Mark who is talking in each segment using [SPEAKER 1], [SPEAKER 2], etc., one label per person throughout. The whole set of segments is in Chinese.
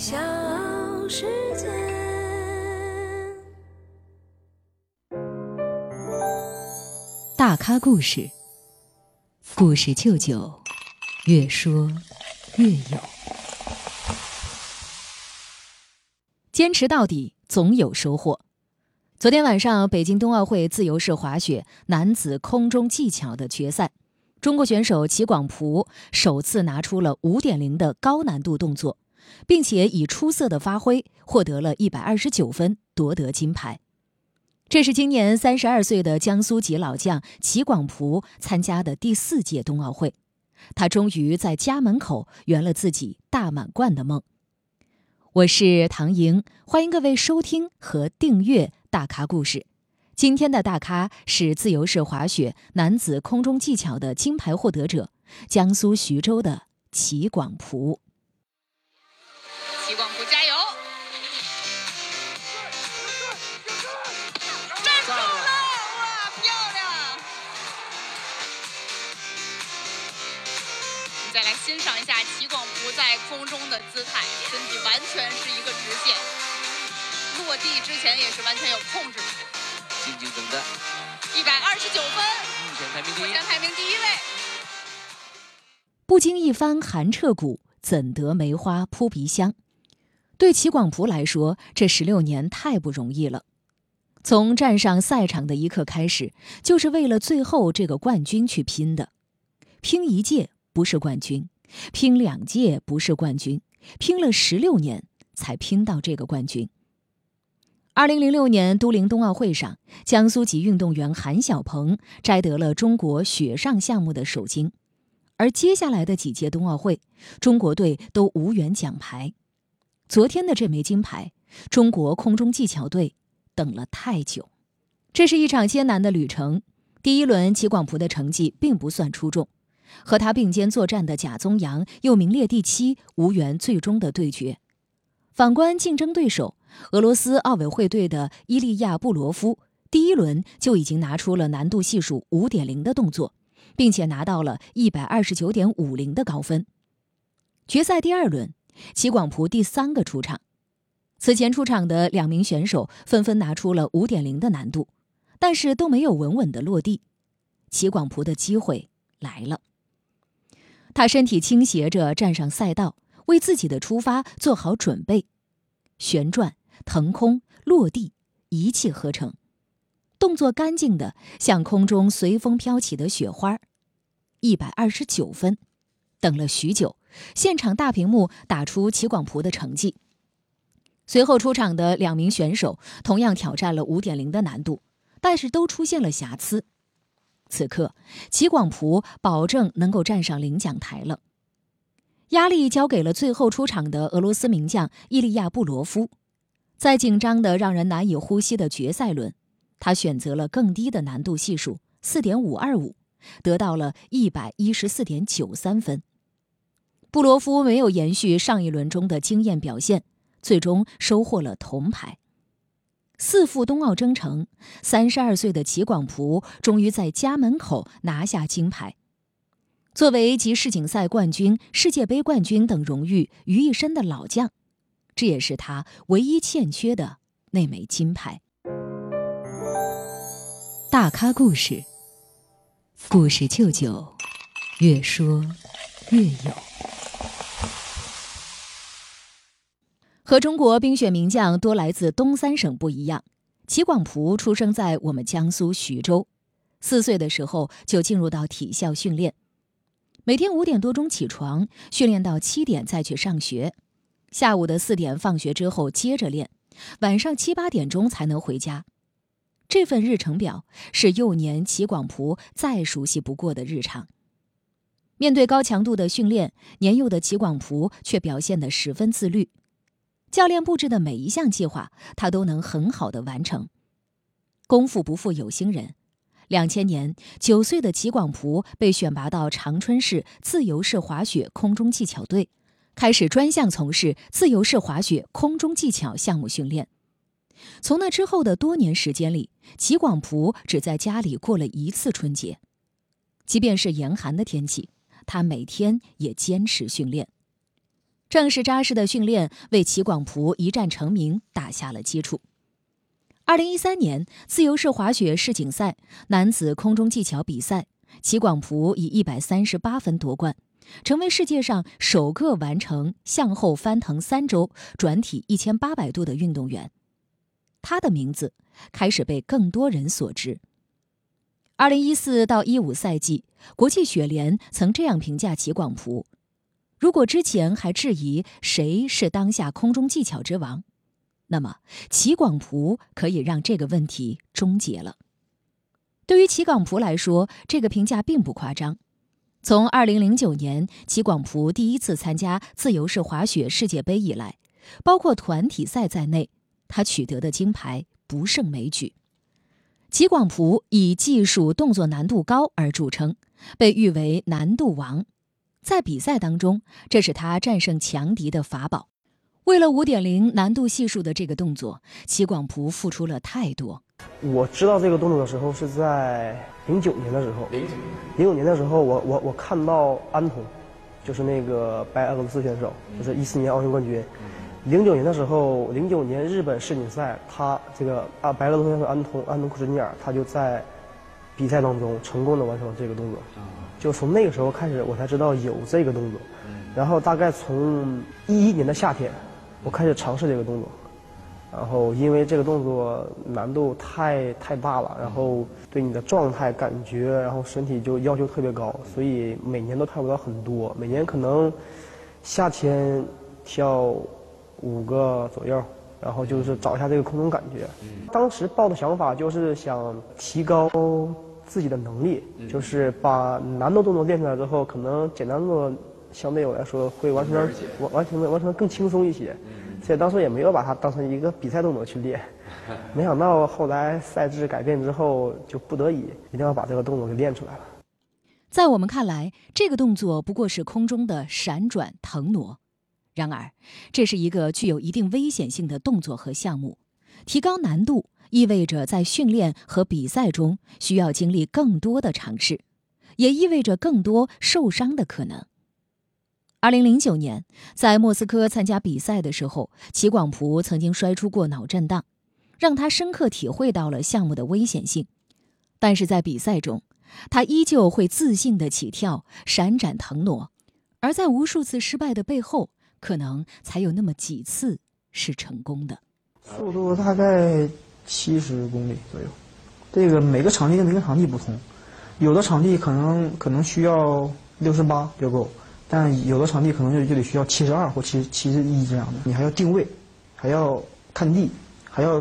[SPEAKER 1] 小世界。
[SPEAKER 2] 大咖故事，故事舅舅，越说越有。坚持到底，总有收获。昨天晚上，北京冬奥会自由式滑雪男子空中技巧的决赛，中国选手齐广璞首次拿出了五点零的高难度动作。并且以出色的发挥获得了一百二十九分，夺得金牌。这是今年三十二岁的江苏籍老将齐广璞参加的第四届冬奥会，他终于在家门口圆了自己大满贯的梦。我是唐莹，欢迎各位收听和订阅大咖故事。今天的大咖是自由式滑雪男子空中技巧的金牌获得者，江苏徐州的齐广璞。
[SPEAKER 3] 的姿态，身体完全是一个直线，落地之前也是完全有控制。
[SPEAKER 4] 静静等待，
[SPEAKER 3] 一百二十九分，
[SPEAKER 4] 目前排名第一，
[SPEAKER 3] 目前排名第一位。
[SPEAKER 2] 不经一番寒彻骨，怎得梅花扑鼻香？对齐广璞来说，这十六年太不容易了。从站上赛场的一刻开始，就是为了最后这个冠军去拼的，拼一届。不是冠军，拼两届不是冠军，拼了十六年才拼到这个冠军。二零零六年都灵冬奥会上，江苏籍运动员韩晓鹏摘得了中国雪上项目的首金，而接下来的几届冬奥会，中国队都无缘奖牌。昨天的这枚金牌，中国空中技巧队等了太久。这是一场艰难的旅程。第一轮，齐广璞的成绩并不算出众。和他并肩作战的贾宗洋又名列第七，无缘最终的对决。反观竞争对手俄罗斯奥委会队的伊利亚布罗夫，第一轮就已经拿出了难度系数五点零的动作，并且拿到了一百二十九点五零的高分。决赛第二轮，齐广璞第三个出场，此前出场的两名选手纷纷拿出了五点零的难度，但是都没有稳稳的落地。齐广璞的机会来了。他身体倾斜着站上赛道，为自己的出发做好准备，旋转、腾空、落地，一气呵成，动作干净的像空中随风飘起的雪花。一百二十九分，等了许久，现场大屏幕打出齐广璞的成绩。随后出场的两名选手同样挑战了五点零的难度，但是都出现了瑕疵。此刻，齐广璞保证能够站上领奖台了。压力交给了最后出场的俄罗斯名将伊利亚布罗夫。在紧张的让人难以呼吸的决赛轮，他选择了更低的难度系数四点五二五，得到了一百一十四点九三分。布罗夫没有延续上一轮中的惊艳表现，最终收获了铜牌。四赴冬奥征程，三十二岁的齐广璞终于在家门口拿下金牌。作为集世锦赛冠军、世界杯冠军等荣誉于一身的老将，这也是他唯一欠缺的那枚金牌。大咖故事，故事舅舅，越说越有。和中国冰雪名将多来自东三省不一样，齐广璞出生在我们江苏徐州，四岁的时候就进入到体校训练，每天五点多钟起床，训练到七点再去上学，下午的四点放学之后接着练，晚上七八点钟才能回家。这份日程表是幼年齐广璞再熟悉不过的日常。面对高强度的训练，年幼的齐广璞却表现得十分自律。教练布置的每一项计划，他都能很好的完成。功夫不负有心人，两千年，九岁的齐广璞被选拔到长春市自由式滑雪空中技巧队，开始专项从事自由式滑雪空中技巧项目训练。从那之后的多年时间里，齐广璞只在家里过了一次春节。即便是严寒的天气，他每天也坚持训练。正是扎实的训练为齐广璞一战成名打下了基础。二零一三年自由式滑雪世锦赛男子空中技巧比赛，齐广璞以一百三十八分夺冠，成为世界上首个完成向后翻腾三周、转体一千八百度的运动员。他的名字开始被更多人所知。二零一四到一五赛季，国际雪联曾这样评价齐广璞。如果之前还质疑谁是当下空中技巧之王，那么齐广璞可以让这个问题终结了。对于齐广璞来说，这个评价并不夸张。从2009年齐广璞第一次参加自由式滑雪世界杯以来，包括团体赛在内，他取得的金牌不胜枚举。齐广璞以技术动作难度高而著称，被誉为“难度王”。在比赛当中，这是他战胜强敌的法宝。为了五点零难度系数的这个动作，齐广璞付出了太多。
[SPEAKER 5] 我知道这个动作的时候是在零九年的时候。零九零九年的时候，我我我看到安童，就是那个白俄罗斯选手，就是一四年奥运冠军。零九年的时候，零九年日本世锦赛，他这个啊白俄罗斯选手安童安童库什尼尔，他就在比赛当中成功的完成了这个动作。就从那个时候开始，我才知道有这个动作。然后大概从一一年的夏天，我开始尝试这个动作。然后因为这个动作难度太太大了，然后对你的状态感觉，然后身体就要求特别高，所以每年都跳不了很多。每年可能夏天跳五个左右，然后就是找一下这个空中感觉。当时抱的想法就是想提高。自己的能力，就是把难的动作练出来之后，可能简单动作相对我来说会完成完完成的完成更轻松一些。所以当时也没有把它当成一个比赛动作去练。没想到后来赛制改变之后，就不得已一定要把这个动作给练出来了。
[SPEAKER 2] 在我们看来，这个动作不过是空中的闪转腾挪，然而这是一个具有一定危险性的动作和项目，提高难度。意味着在训练和比赛中需要经历更多的尝试，也意味着更多受伤的可能。二零零九年，在莫斯科参加比赛的时候，齐广璞曾经摔出过脑震荡，让他深刻体会到了项目的危险性。但是在比赛中，他依旧会自信地起跳、闪展腾挪，而在无数次失败的背后，可能才有那么几次是成功的。
[SPEAKER 6] 速度大概。七十公里左右，这个每个场地跟每个场地不同，有的场地可能可能需要六十八就够，但有的场地可能就就得需要七十二或七七十一这样的。你还要定位，还要看地，还要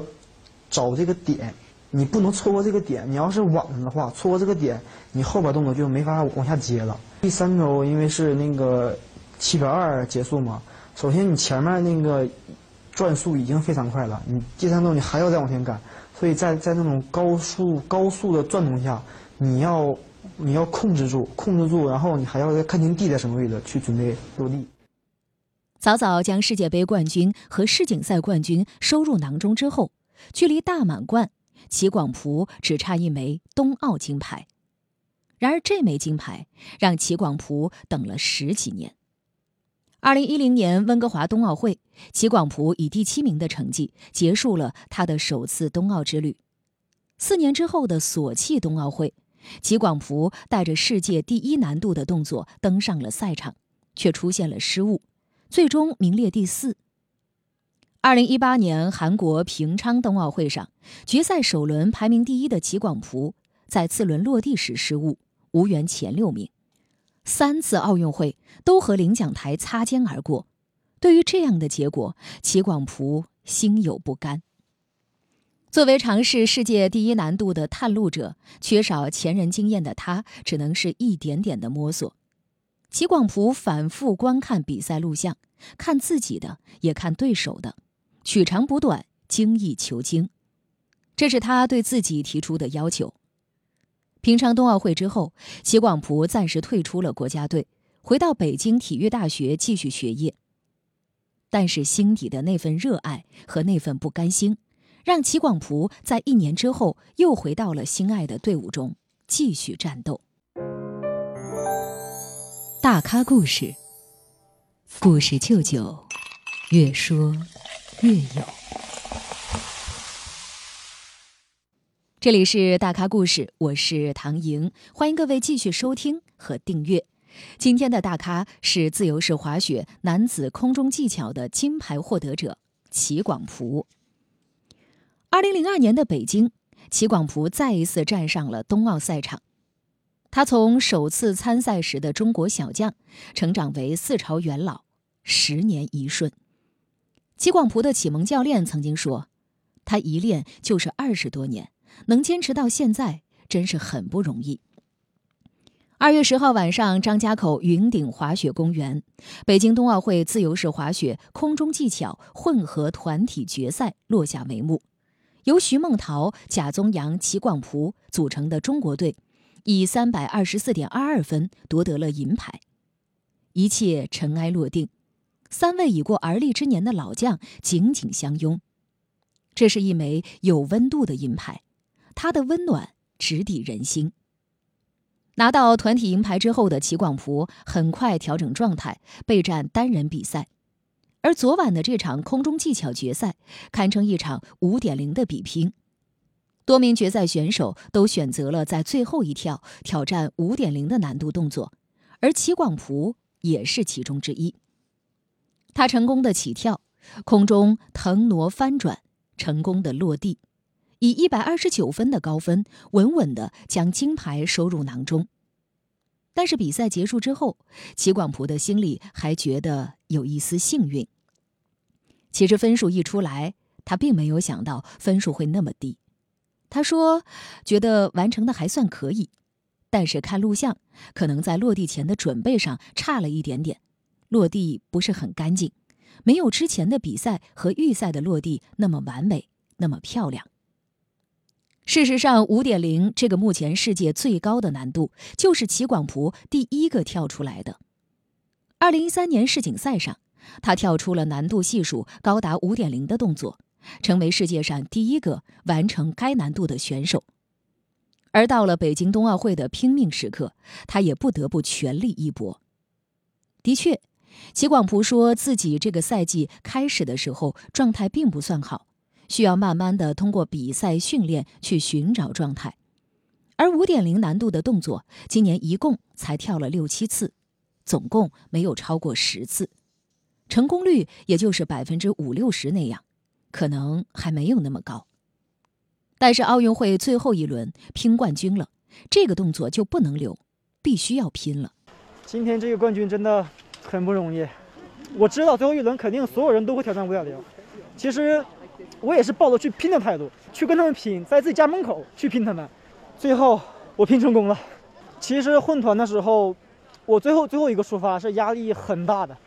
[SPEAKER 6] 找这个点，你不能错过这个点。你要是晚了的话，错过这个点，你后边动作就没法往下接了。第三周因为是那个七百二结束嘛，首先你前面那个。转速已经非常快了，你第三动你还要再往前赶，所以在在那种高速高速的转动下，你要你要控制住控制住，然后你还要再看清地在什么位置去准备落地。
[SPEAKER 2] 早早将世界杯冠军和世锦赛冠军收入囊中之后，距离大满贯，齐广璞只差一枚冬奥金牌。然而这枚金牌让齐广璞等了十几年。二零一零年温哥华冬奥会，齐广璞以第七名的成绩结束了他的首次冬奥之旅。四年之后的索契冬奥会，齐广璞带着世界第一难度的动作登上了赛场，却出现了失误，最终名列第四。二零一八年韩国平昌冬奥会上，决赛首轮排名第一的齐广璞在次轮落地时失误，无缘前六名。三次奥运会都和领奖台擦肩而过，对于这样的结果，齐广璞心有不甘。作为尝试世界第一难度的探路者，缺少前人经验的他，只能是一点点的摸索。齐广璞反复观看比赛录像，看自己的，也看对手的，取长补短，精益求精，这是他对自己提出的要求。平昌冬奥会之后，齐广璞暂时退出了国家队，回到北京体育大学继续学业。但是心底的那份热爱和那份不甘心，让齐广璞在一年之后又回到了心爱的队伍中继续战斗。大咖故事，故事舅舅，越说越有。这里是大咖故事，我是唐莹，欢迎各位继续收听和订阅。今天的大咖是自由式滑雪男子空中技巧的金牌获得者齐广璞。二零零二年的北京，齐广璞再一次站上了冬奥赛场。他从首次参赛时的中国小将，成长为四朝元老，十年一瞬。齐广璞的启蒙教练曾经说：“他一练就是二十多年。”能坚持到现在，真是很不容易。二月十号晚上，张家口云顶滑雪公园，北京冬奥会自由式滑雪空中技巧混合团体决赛落下帷幕，由徐梦桃、贾宗洋、齐广璞组成的中国队，以三百二十四点二二分夺得了银牌。一切尘埃落定，三位已过而立之年的老将紧紧相拥，这是一枚有温度的银牌。他的温暖直抵人心。拿到团体银牌之后的齐广璞很快调整状态，备战单人比赛。而昨晚的这场空中技巧决赛堪称一场五点零的比拼，多名决赛选手都选择了在最后一跳挑战五点零的难度动作，而齐广璞也是其中之一。他成功的起跳，空中腾挪翻转，成功的落地。以一百二十九分的高分，稳稳地将金牌收入囊中。但是比赛结束之后，齐广璞的心里还觉得有一丝幸运。其实分数一出来，他并没有想到分数会那么低。他说：“觉得完成的还算可以，但是看录像，可能在落地前的准备上差了一点点，落地不是很干净，没有之前的比赛和预赛的落地那么完美，那么漂亮。”事实上，五点零这个目前世界最高的难度，就是齐广璞第一个跳出来的。二零一三年世锦赛上，他跳出了难度系数高达五点零的动作，成为世界上第一个完成该难度的选手。而到了北京冬奥会的拼命时刻，他也不得不全力一搏。的确，齐广璞说自己这个赛季开始的时候状态并不算好。需要慢慢的通过比赛训练去寻找状态，而五点零难度的动作，今年一共才跳了六七次，总共没有超过十次，成功率也就是百分之五六十那样，可能还没有那么高。但是奥运会最后一轮拼冠军了，这个动作就不能留，必须要拼了。
[SPEAKER 7] 今天这个冠军真的很不容易，我知道最后一轮肯定所有人都会挑战五点零，其实。我也是抱着去拼的态度，去跟他们拼，在自己家门口去拼他们，最后我拼成功了。其实混团的时候，我最后最后一个出发是压力很大的，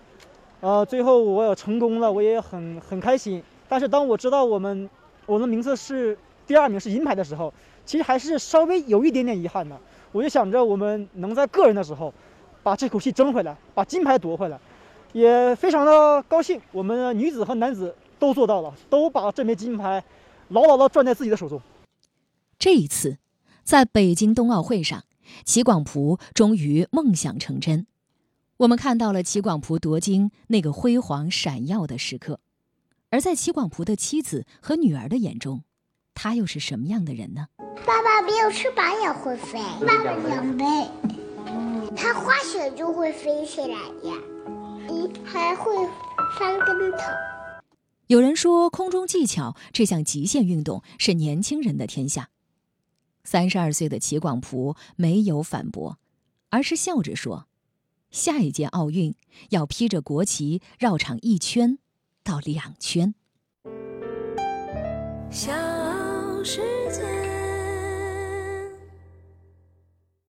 [SPEAKER 7] 呃，最后我也成功了，我也很很开心。但是当我知道我们我的名次是第二名是银牌的时候，其实还是稍微有一点点遗憾的。我就想着我们能在个人的时候把这口气争回来，把金牌夺回来，也非常的高兴。我们女子和男子。都做到了，都把这枚金牌牢牢地攥在自己的手中。
[SPEAKER 2] 这一次，在北京冬奥会上，齐广璞终于梦想成真。我们看到了齐广璞夺金那个辉煌闪耀的时刻。而在齐广璞的妻子和女儿的眼中，他又是什么样的人呢？
[SPEAKER 8] 爸爸没有翅膀也会飞，爸爸两倍，他滑雪就会飞起来呀，嗯，还会翻跟头。
[SPEAKER 2] 有人说，空中技巧这项极限运动是年轻人的天下。三十二岁的齐广璞没有反驳，而是笑着说：“下一届奥运要披着国旗绕场一圈到两圈。”
[SPEAKER 1] 小世界。